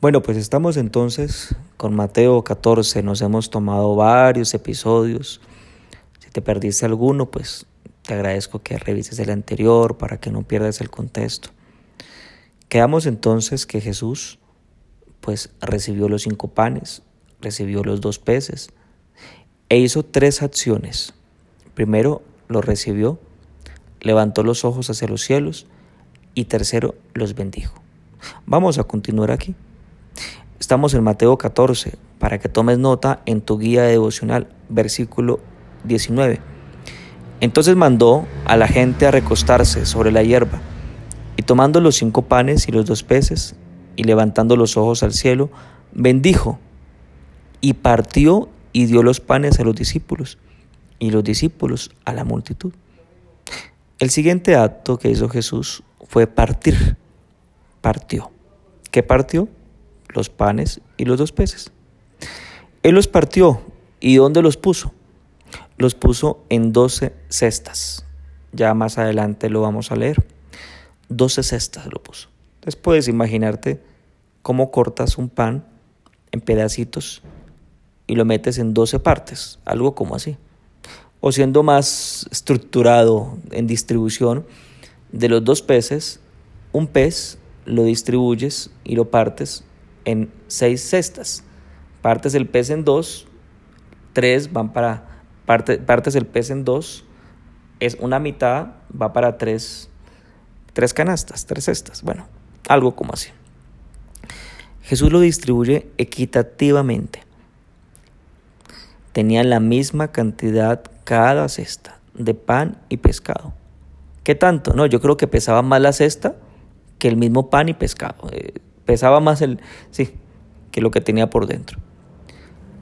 Bueno, pues estamos entonces con Mateo 14, nos hemos tomado varios episodios. Si te perdiste alguno, pues te agradezco que revises el anterior para que no pierdas el contexto. Quedamos entonces que Jesús pues recibió los cinco panes, recibió los dos peces e hizo tres acciones. Primero los recibió, levantó los ojos hacia los cielos y tercero los bendijo. Vamos a continuar aquí. Estamos en Mateo 14, para que tomes nota en tu guía devocional, versículo 19. Entonces mandó a la gente a recostarse sobre la hierba, y tomando los cinco panes y los dos peces, y levantando los ojos al cielo, bendijo, y partió y dio los panes a los discípulos, y los discípulos a la multitud. El siguiente acto que hizo Jesús fue partir. Partió. ¿Qué partió? Los panes y los dos peces. Él los partió. ¿Y dónde los puso? Los puso en doce cestas. Ya más adelante lo vamos a leer. Doce cestas lo puso. Entonces puedes imaginarte cómo cortas un pan en pedacitos y lo metes en doce partes, algo como así. O siendo más estructurado en distribución, de los dos peces, un pez lo distribuyes y lo partes en seis cestas. Partes el pez en dos, tres van para, parte, partes el pez en dos, es una mitad, va para tres, tres canastas, tres cestas. Bueno, algo como así. Jesús lo distribuye equitativamente. Tenían la misma cantidad cada cesta de pan y pescado. ¿Qué tanto? No, yo creo que pesaba más la cesta que el mismo pan y pescado. Eh, pesaba más el, sí, que lo que tenía por dentro.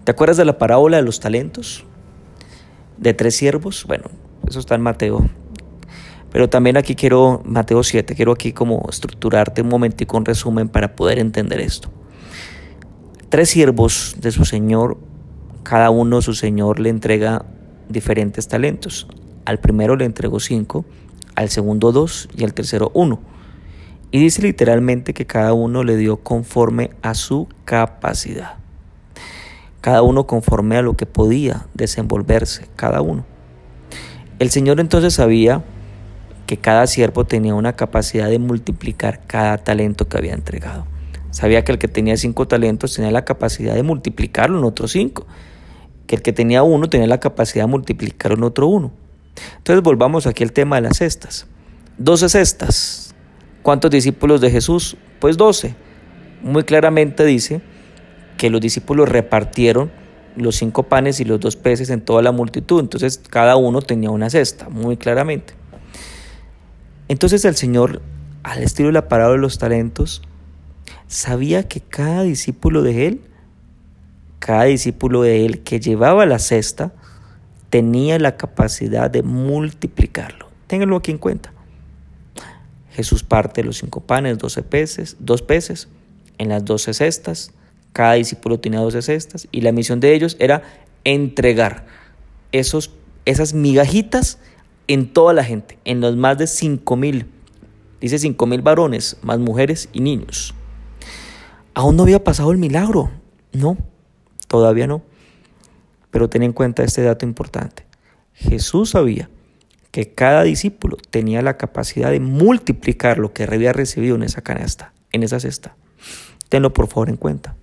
¿Te acuerdas de la parábola de los talentos? De tres siervos. Bueno, eso está en Mateo. Pero también aquí quiero, Mateo 7, quiero aquí como estructurarte un momentico un resumen para poder entender esto. Tres siervos de su Señor, cada uno su Señor le entrega diferentes talentos. Al primero le entregó cinco, al segundo dos y al tercero uno. Y dice literalmente que cada uno le dio conforme a su capacidad. Cada uno conforme a lo que podía desenvolverse, cada uno. El Señor entonces sabía que cada siervo tenía una capacidad de multiplicar cada talento que había entregado. Sabía que el que tenía cinco talentos tenía la capacidad de multiplicarlo en otros cinco. Que el que tenía uno tenía la capacidad de multiplicarlo en otro uno. Entonces volvamos aquí al tema de las cestas. Doce cestas ¿Cuántos discípulos de Jesús? Pues doce. Muy claramente dice que los discípulos repartieron los cinco panes y los dos peces en toda la multitud. Entonces cada uno tenía una cesta, muy claramente. Entonces el Señor, al estilo de la parábola de los talentos, sabía que cada discípulo de Él, cada discípulo de Él que llevaba la cesta, tenía la capacidad de multiplicarlo. Ténganlo aquí en cuenta. Jesús parte los cinco panes, doce peces, dos peces en las doce cestas. Cada discípulo tenía doce cestas y la misión de ellos era entregar esos, esas migajitas en toda la gente, en los más de cinco mil. Dice cinco mil varones, más mujeres y niños. Aún no había pasado el milagro. No, todavía no. Pero ten en cuenta este dato importante. Jesús sabía que cada discípulo tenía la capacidad de multiplicar lo que había recibido en esa canasta, en esa cesta. Tenlo por favor en cuenta.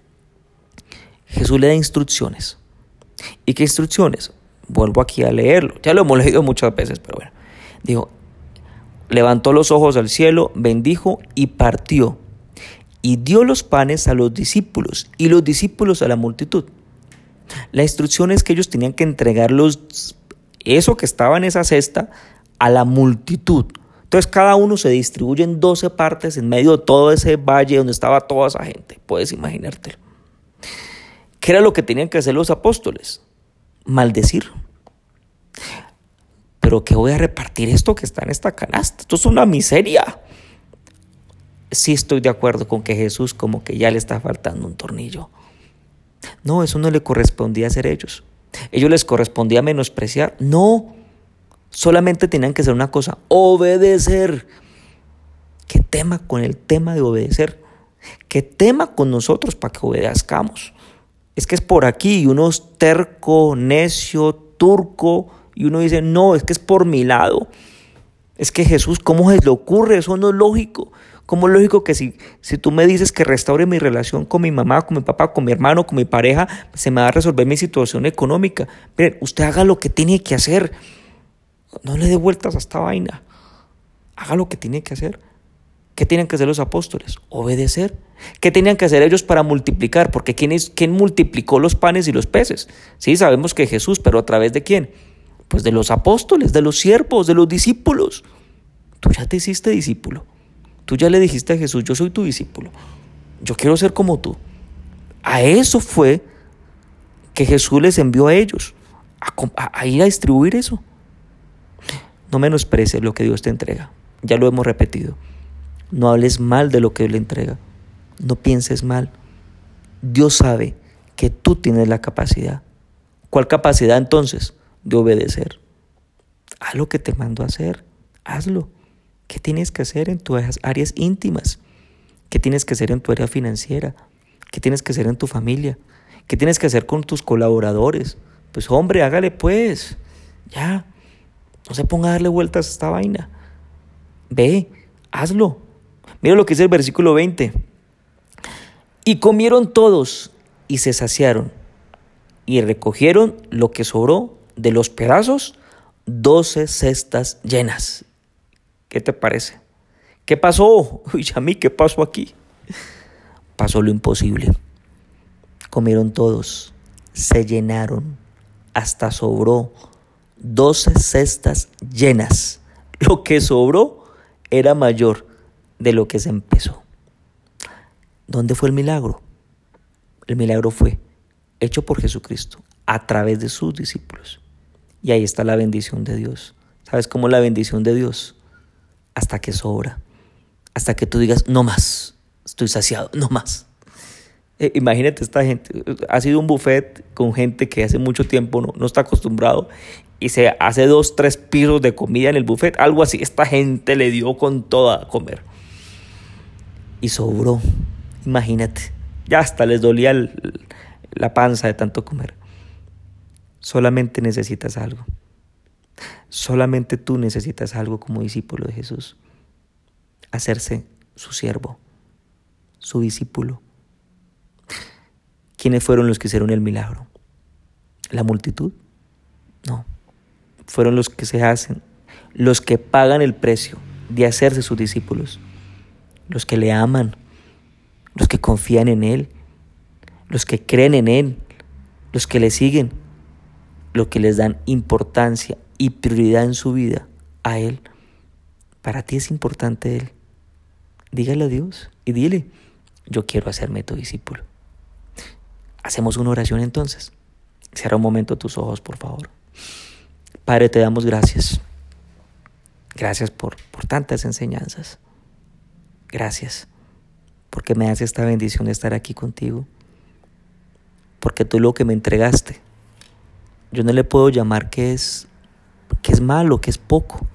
Jesús le da instrucciones. ¿Y qué instrucciones? Vuelvo aquí a leerlo. Ya lo hemos leído muchas veces, pero bueno. Dijo, levantó los ojos al cielo, bendijo y partió. Y dio los panes a los discípulos y los discípulos a la multitud. La instrucción es que ellos tenían que entregar los eso que estaba en esa cesta a la multitud. Entonces cada uno se distribuye en 12 partes en medio de todo ese valle donde estaba toda esa gente. Puedes imaginártelo. ¿Qué era lo que tenían que hacer los apóstoles? Maldecir. Pero ¿qué voy a repartir esto que está en esta canasta? Esto es una miseria. Sí estoy de acuerdo con que Jesús como que ya le está faltando un tornillo. No, eso no le correspondía hacer ellos ellos les correspondía menospreciar. No, solamente tenían que hacer una cosa, obedecer. ¿Qué tema con el tema de obedecer? que tema con nosotros para que obedezcamos. Es que es por aquí y uno es terco, necio, turco y uno dice, no, es que es por mi lado. Es que Jesús, ¿cómo se le ocurre? Eso no es lógico. ¿Cómo es lógico que si, si tú me dices que restaure mi relación con mi mamá, con mi papá, con mi hermano, con mi pareja, se me va a resolver mi situación económica? Miren, usted haga lo que tiene que hacer. No le dé vueltas a esta vaina. Haga lo que tiene que hacer. ¿Qué tienen que hacer los apóstoles? Obedecer. ¿Qué tenían que hacer ellos para multiplicar? Porque ¿quién, es, ¿quién multiplicó los panes y los peces? Sí, sabemos que Jesús, pero ¿a través de quién? Pues de los apóstoles, de los siervos, de los discípulos. Tú ya te hiciste discípulo. Tú ya le dijiste a Jesús, yo soy tu discípulo. Yo quiero ser como tú. A eso fue que Jesús les envió a ellos, a, ir a distribuir eso. No menosprecies lo que Dios te entrega. Ya lo hemos repetido. No hables mal de lo que Dios le entrega. No pienses mal. Dios sabe que tú tienes la capacidad. ¿Cuál capacidad entonces? De obedecer. Haz lo que te mando a hacer. Hazlo. ¿Qué tienes que hacer en tus áreas íntimas? ¿Qué tienes que hacer en tu área financiera? ¿Qué tienes que hacer en tu familia? ¿Qué tienes que hacer con tus colaboradores? Pues hombre, hágale pues. Ya. No se ponga a darle vueltas a esta vaina. Ve, hazlo. Mira lo que dice el versículo 20. Y comieron todos y se saciaron y recogieron lo que sobró de los pedazos, doce cestas llenas. ¿Qué te parece? ¿Qué pasó? Uy, a mí, ¿qué pasó aquí? Pasó lo imposible. Comieron todos, se llenaron, hasta sobró doce cestas llenas. Lo que sobró era mayor de lo que se empezó. ¿Dónde fue el milagro? El milagro fue hecho por Jesucristo a través de sus discípulos. Y ahí está la bendición de Dios. ¿Sabes cómo la bendición de Dios? Hasta que sobra, hasta que tú digas, no más, estoy saciado, no más. Eh, imagínate esta gente, ha sido un buffet con gente que hace mucho tiempo no, no está acostumbrado y se hace dos, tres pisos de comida en el buffet, algo así, esta gente le dio con toda a comer. Y sobró, imagínate, ya hasta les dolía la panza de tanto comer. Solamente necesitas algo. Solamente tú necesitas algo como discípulo de Jesús. Hacerse su siervo, su discípulo. ¿Quiénes fueron los que hicieron el milagro? ¿La multitud? No. Fueron los que se hacen, los que pagan el precio de hacerse sus discípulos, los que le aman, los que confían en Él, los que creen en Él, los que le siguen, los que les dan importancia y prioridad en su vida a Él, para ti es importante Él. Dígale a Dios y dile, yo quiero hacerme tu discípulo. Hacemos una oración entonces. Cierra un momento tus ojos, por favor. Padre, te damos gracias. Gracias por, por tantas enseñanzas. Gracias porque me das esta bendición de estar aquí contigo. Porque tú lo que me entregaste, yo no le puedo llamar que es que es malo, que es poco.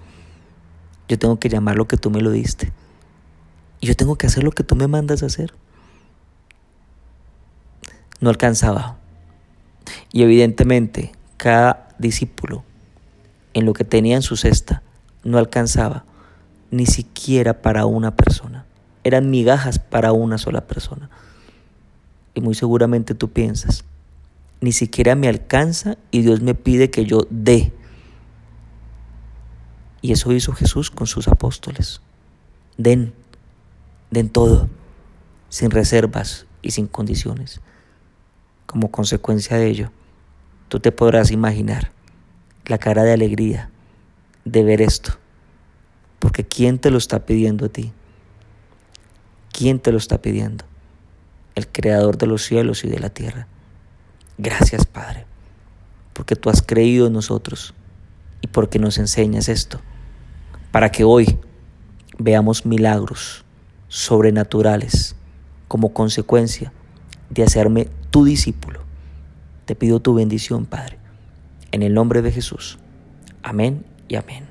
Yo tengo que llamar lo que tú me lo diste. Y yo tengo que hacer lo que tú me mandas a hacer. No alcanzaba. Y evidentemente cada discípulo en lo que tenía en su cesta no alcanzaba ni siquiera para una persona. Eran migajas para una sola persona. Y muy seguramente tú piensas, ni siquiera me alcanza y Dios me pide que yo dé. Y eso hizo Jesús con sus apóstoles. Den, den todo, sin reservas y sin condiciones. Como consecuencia de ello, tú te podrás imaginar la cara de alegría de ver esto. Porque ¿quién te lo está pidiendo a ti? ¿Quién te lo está pidiendo? El creador de los cielos y de la tierra. Gracias, Padre, porque tú has creído en nosotros y porque nos enseñas esto para que hoy veamos milagros sobrenaturales como consecuencia de hacerme tu discípulo. Te pido tu bendición, Padre, en el nombre de Jesús. Amén y amén.